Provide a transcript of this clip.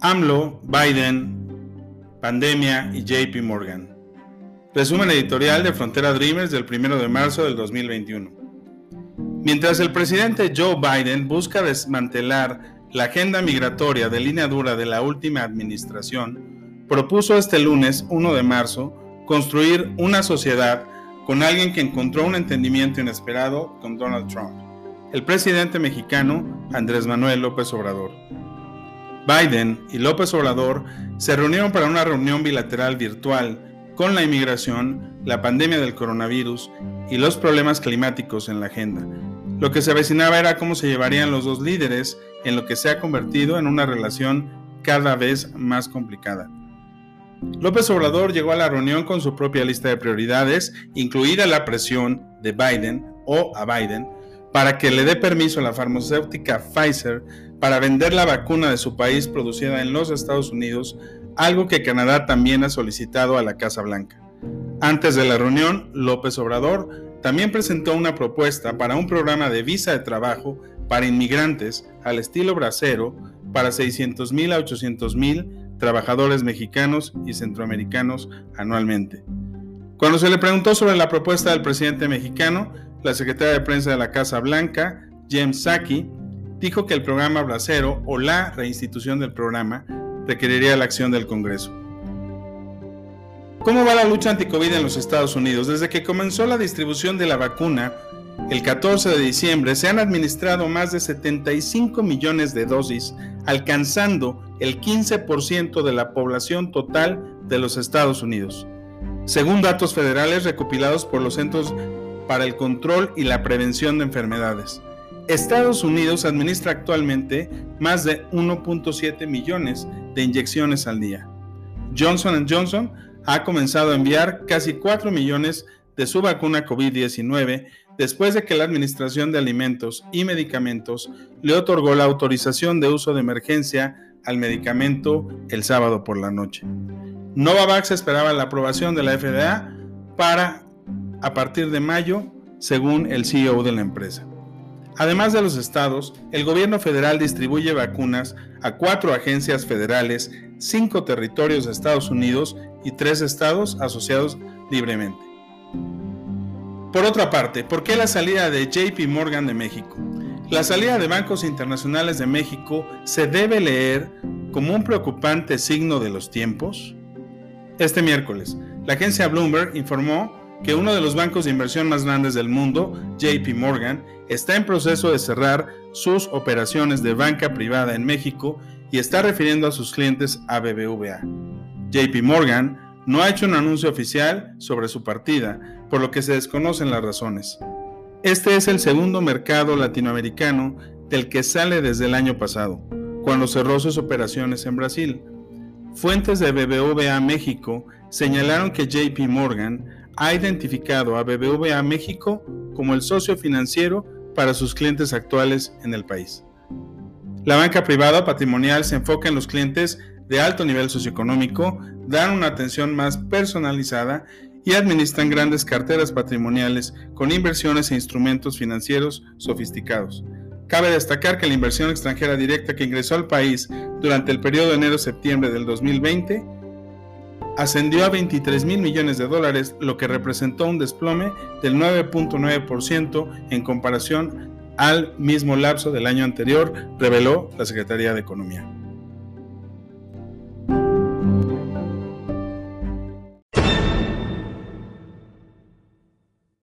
AMLO, Biden, pandemia y JP Morgan. Resumen editorial de Frontera Dreamers del 1 de marzo del 2021. Mientras el presidente Joe Biden busca desmantelar la agenda migratoria de línea dura de la última administración, propuso este lunes 1 de marzo construir una sociedad con alguien que encontró un entendimiento inesperado con Donald Trump, el presidente mexicano Andrés Manuel López Obrador. Biden y López Obrador se reunieron para una reunión bilateral virtual con la inmigración, la pandemia del coronavirus y los problemas climáticos en la agenda. Lo que se avecinaba era cómo se llevarían los dos líderes en lo que se ha convertido en una relación cada vez más complicada. López Obrador llegó a la reunión con su propia lista de prioridades, incluida la presión de Biden o a Biden, para que le dé permiso a la farmacéutica Pfizer para vender la vacuna de su país producida en los Estados Unidos, algo que Canadá también ha solicitado a la Casa Blanca. Antes de la reunión, López Obrador también presentó una propuesta para un programa de visa de trabajo para inmigrantes al estilo bracero para 600.000 a 800.000 trabajadores mexicanos y centroamericanos anualmente. Cuando se le preguntó sobre la propuesta del presidente mexicano, la secretaria de prensa de la Casa Blanca, James Saki, dijo que el programa Bracero o la reinstitución del programa requeriría la acción del Congreso. ¿Cómo va la lucha anticovid en los Estados Unidos? Desde que comenzó la distribución de la vacuna, el 14 de diciembre, se han administrado más de 75 millones de dosis, alcanzando el 15% de la población total de los Estados Unidos. Según datos federales recopilados por los Centros para el Control y la Prevención de Enfermedades. Estados Unidos administra actualmente más de 1.7 millones de inyecciones al día. Johnson Johnson ha comenzado a enviar casi 4 millones de su vacuna COVID-19 después de que la Administración de Alimentos y Medicamentos le otorgó la autorización de uso de emergencia al medicamento el sábado por la noche. Novavax esperaba la aprobación de la FDA para a partir de mayo, según el CEO de la empresa. Además de los estados, el gobierno federal distribuye vacunas a cuatro agencias federales, cinco territorios de Estados Unidos y tres estados asociados libremente. Por otra parte, ¿por qué la salida de JP Morgan de México? La salida de bancos internacionales de México se debe leer como un preocupante signo de los tiempos. Este miércoles, la agencia Bloomberg informó que uno de los bancos de inversión más grandes del mundo, JP Morgan, está en proceso de cerrar sus operaciones de banca privada en México y está refiriendo a sus clientes a BBVA. JP Morgan no ha hecho un anuncio oficial sobre su partida, por lo que se desconocen las razones. Este es el segundo mercado latinoamericano del que sale desde el año pasado, cuando cerró sus operaciones en Brasil. Fuentes de BBVA México señalaron que JP Morgan ha identificado a BBVA México como el socio financiero para sus clientes actuales en el país. La banca privada patrimonial se enfoca en los clientes de alto nivel socioeconómico, dan una atención más personalizada y administran grandes carteras patrimoniales con inversiones e instrumentos financieros sofisticados. Cabe destacar que la inversión extranjera directa que ingresó al país durante el periodo de enero-septiembre del 2020 ascendió a 23 mil millones de dólares, lo que representó un desplome del 9.9% en comparación al mismo lapso del año anterior, reveló la Secretaría de Economía.